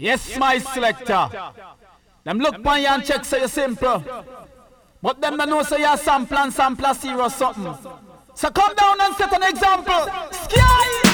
Yes, my selector. Them look by you and check say you simple. But them don't know say you sample and sample zero something. So come down and set an example. Sky!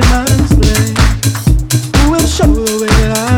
diamonds play. We'll show the way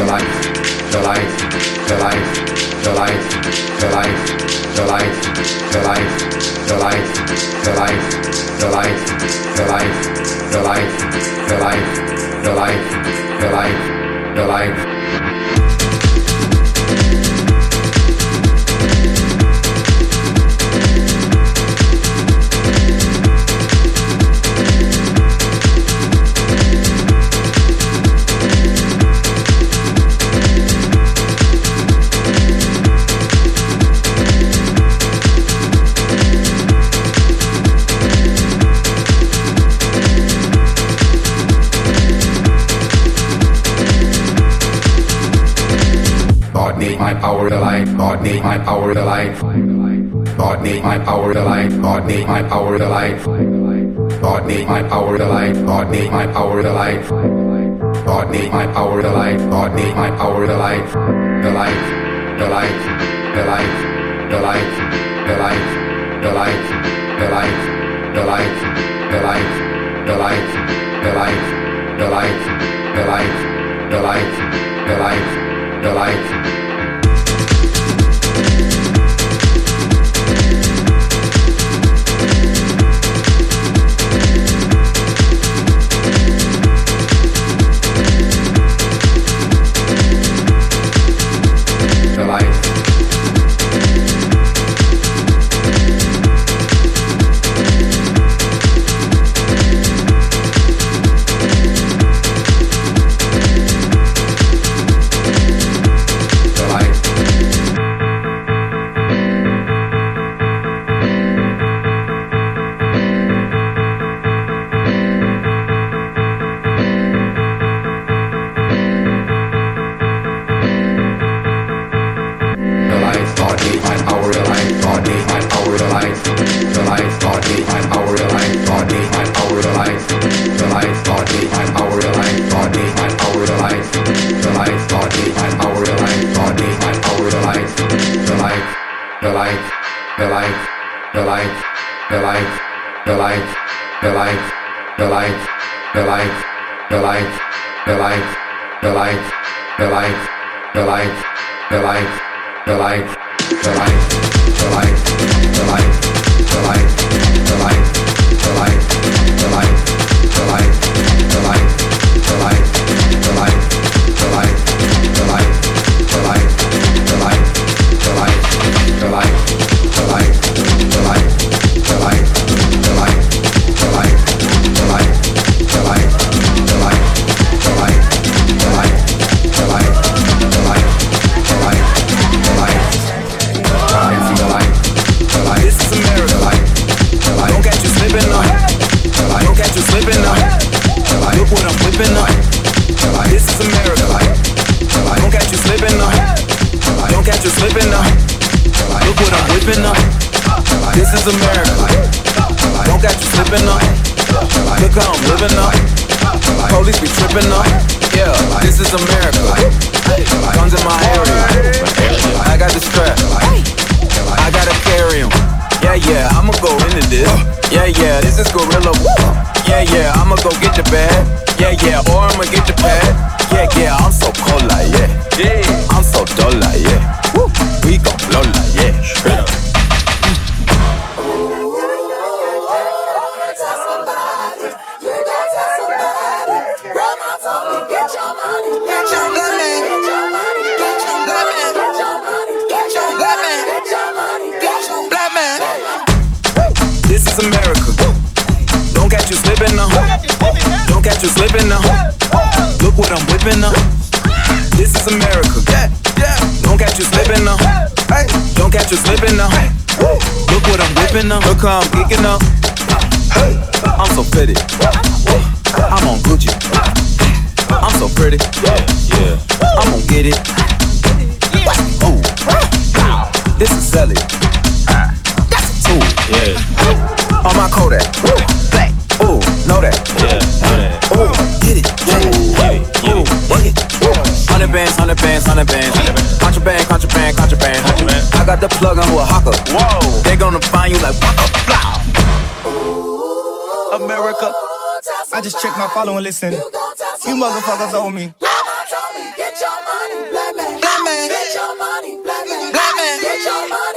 the life, the life, the life the life, the life, the life, the life, the life, the life, the life, the life, the life, the life, the life, the life, the life, the life. made my power the light. God made my power the light. God made my power the light. God made my power the light. God made my power the light. God made my power the light. God made my power the light. God made my power the light. The light. The light. The light. The light. The light. The light. The light. The light. The light. The light. The light. The light. The light. The light. The light. The light. The light. police be tripping up. Yeah, this is America. Guns in my area. I got the strap. I gotta carry em. Yeah, yeah, I'ma go into this. Yeah, yeah, this is Gorilla. Yeah, yeah, I'ma go get your bag. Yeah, yeah, or I'ma get your pad. Yeah, yeah, I'm so cold like yeah. I'm so dull like yeah. Don't catch you slipping now. Look what I'm whipping up. This is America. Don't catch you slipping now. Don't catch you slipping now. Look what I'm whipping up. Look how I'm geeking up. I'm so pretty. I'm on Gucci. I'm so pretty. Yeah, I'm gonna get it. This is Sally. That's a tool. Yeah. On my Kodak. Black know that. Yeah, know that. Ooh, get it, get it, get it, get it. Hundred bands, hundred bands, hundred bands. Contraband, contraband, contraband. contraband. I got the plug on Oaxaca. Whoa, they gonna find you like waka fly. America, I just checked my follow and listen. You motherfuckers owe me. Get your money, black man. Get your money, black man. Get your money.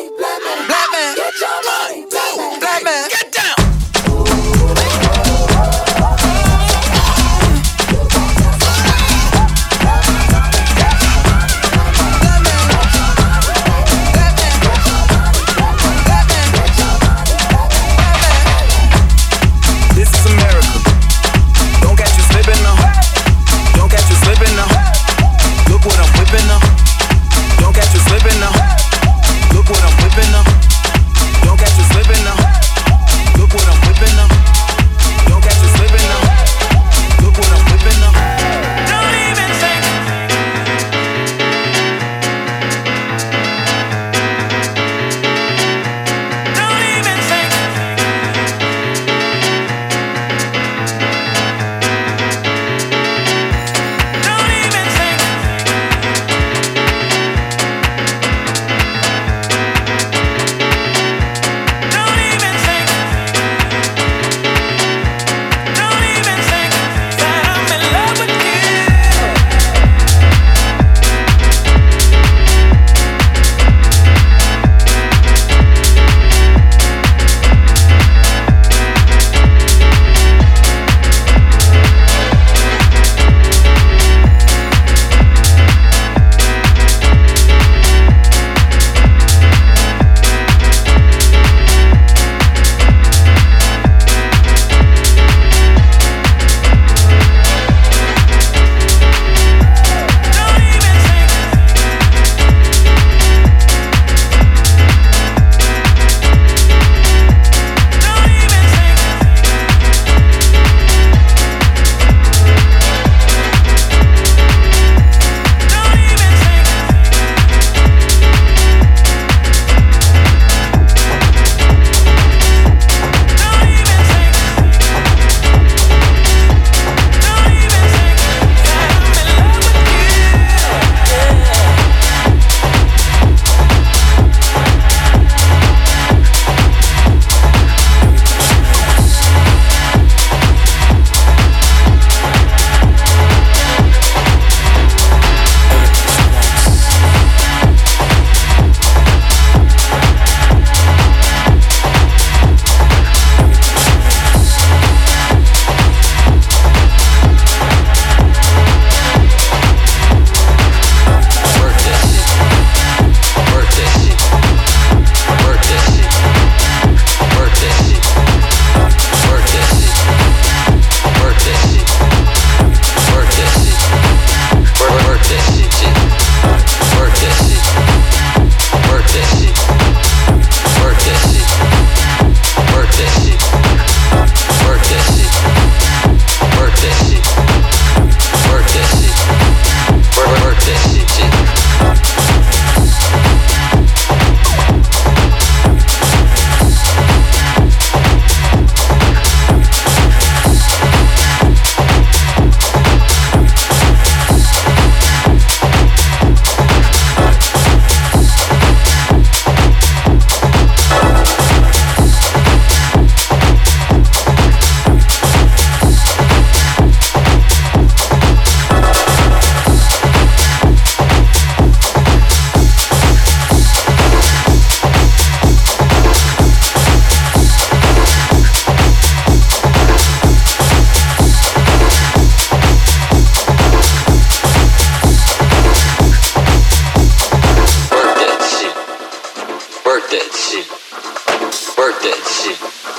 Birthday shit.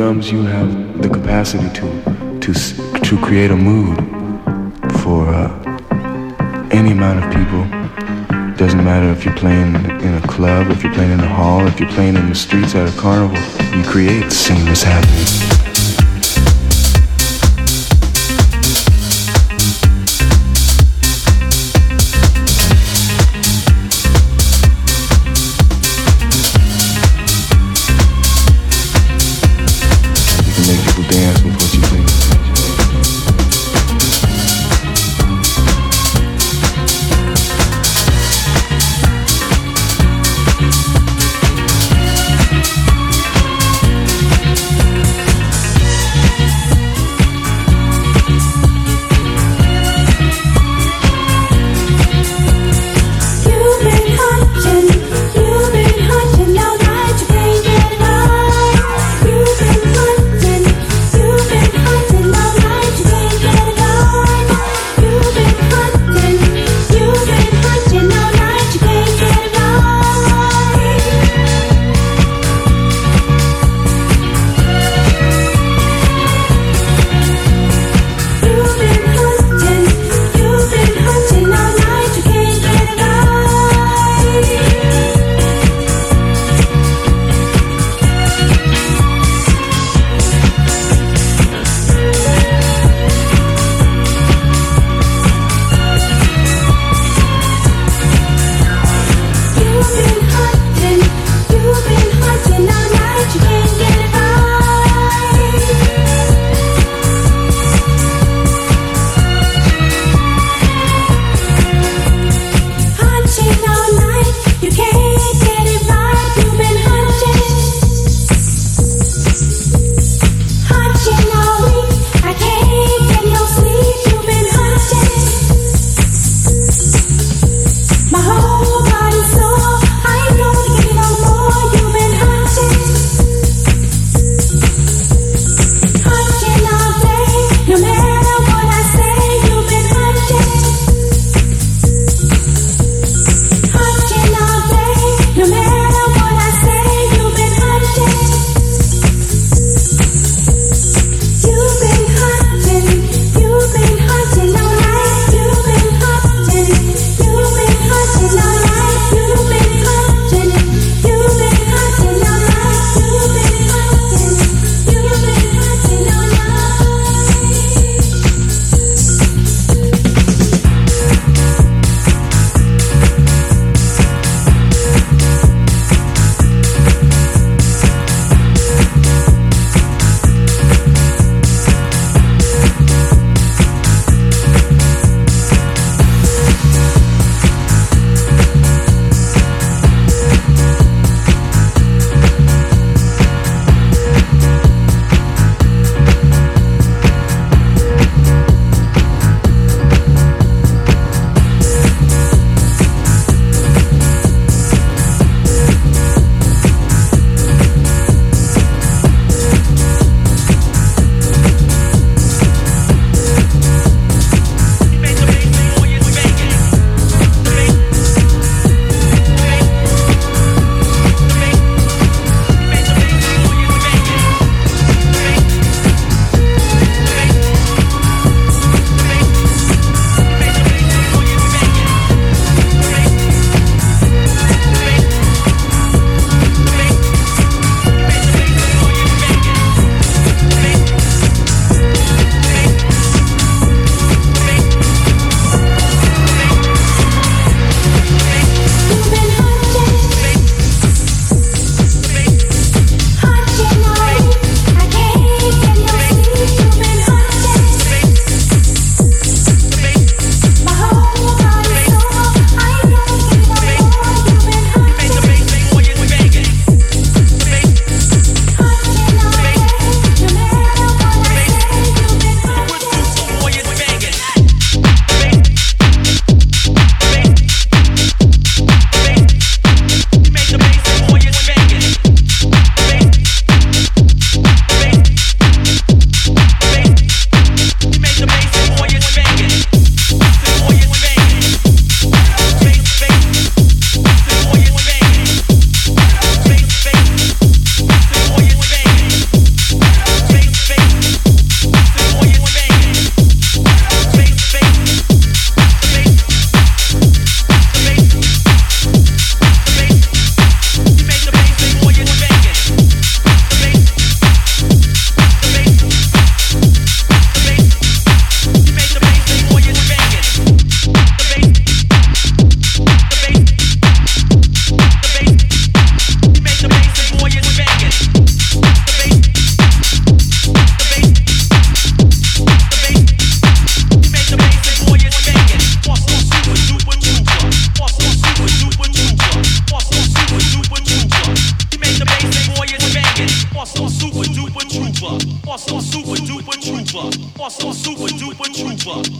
drums, you have the capacity to to to create a mood for uh, any amount of people. Doesn't matter if you're playing in a club, if you're playing in a hall, if you're playing in the streets at a carnival. You create the same as happens duper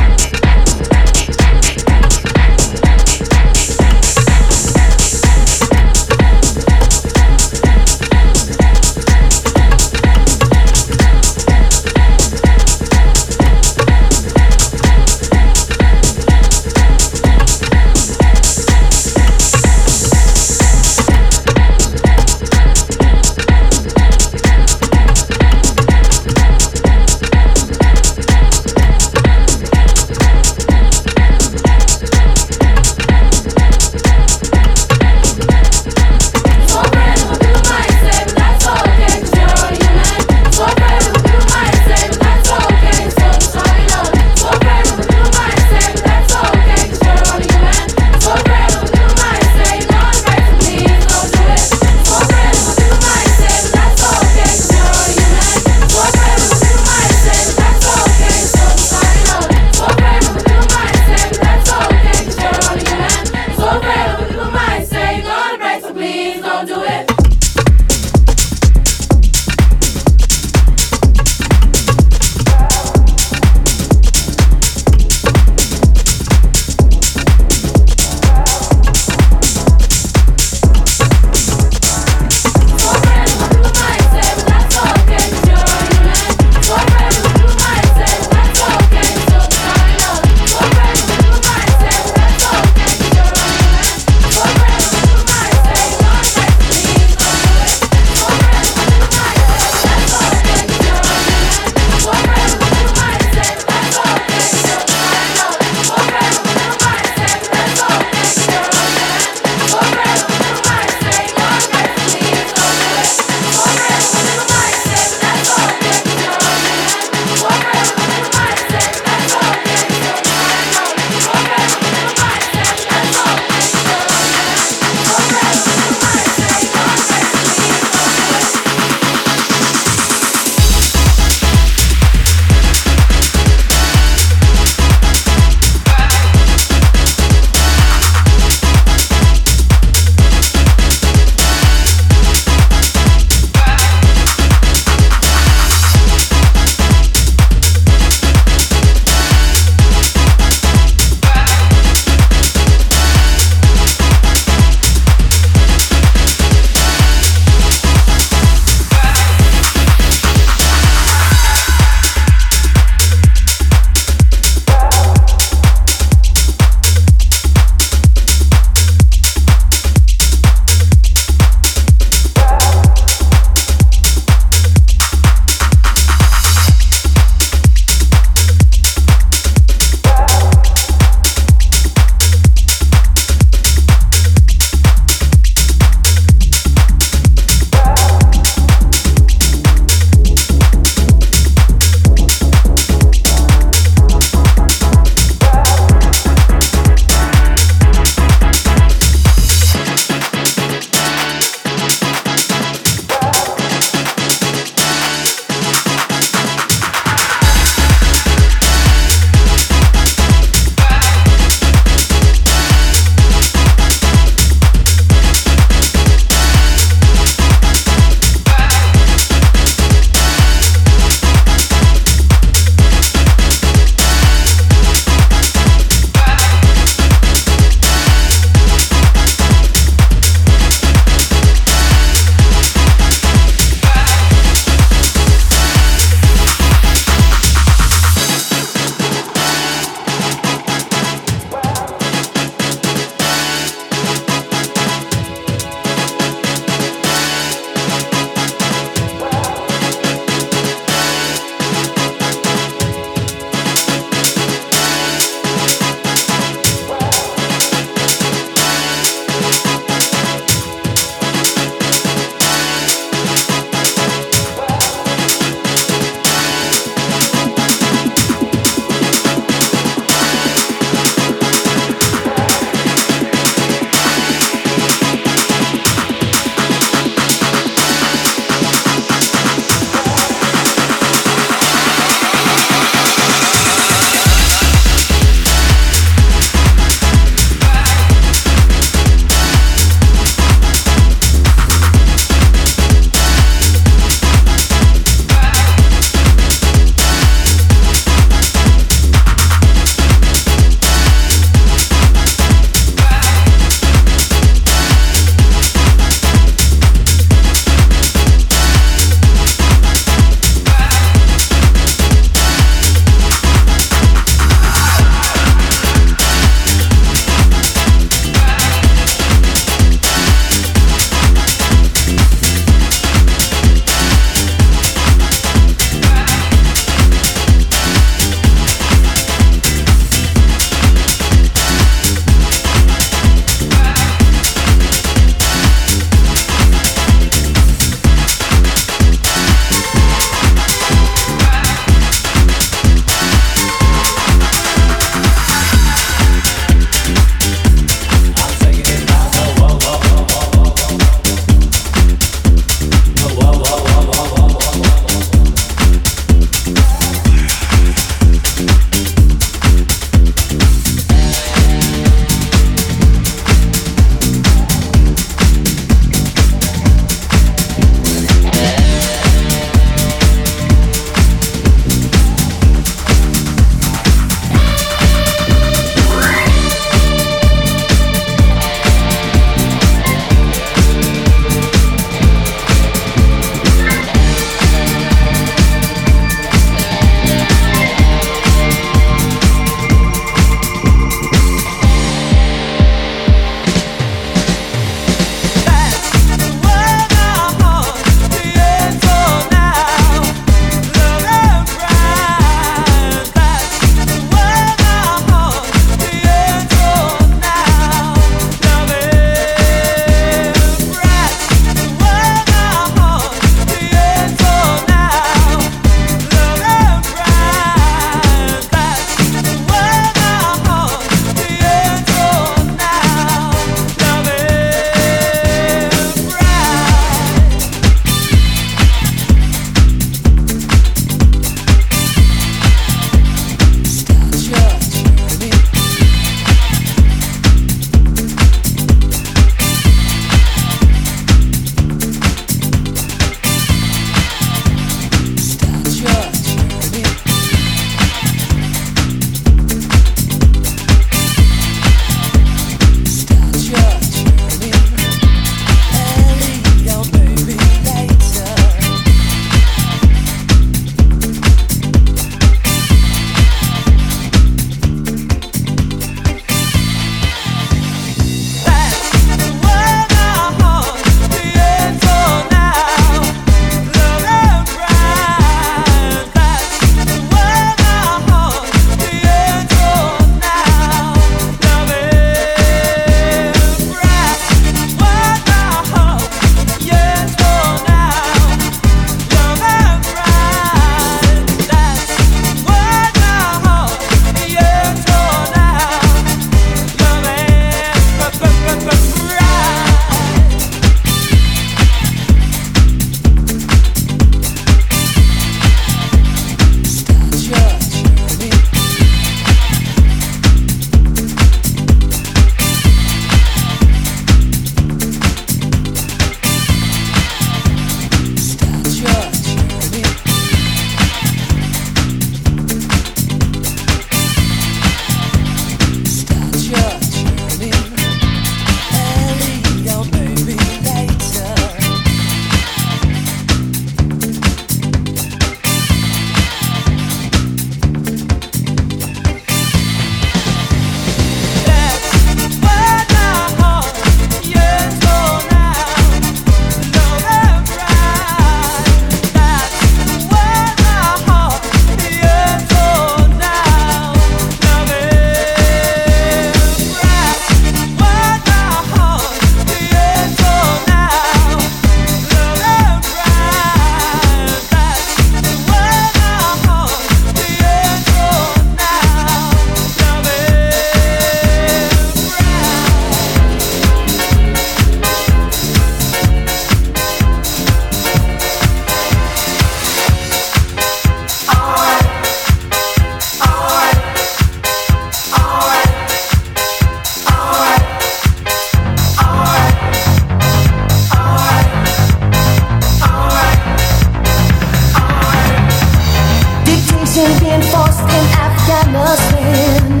in Afghanistan.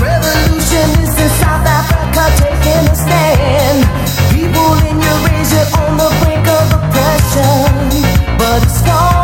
Revolutionists in South Africa taking a stand. People in Eurasia on the brink of oppression, but it's gone.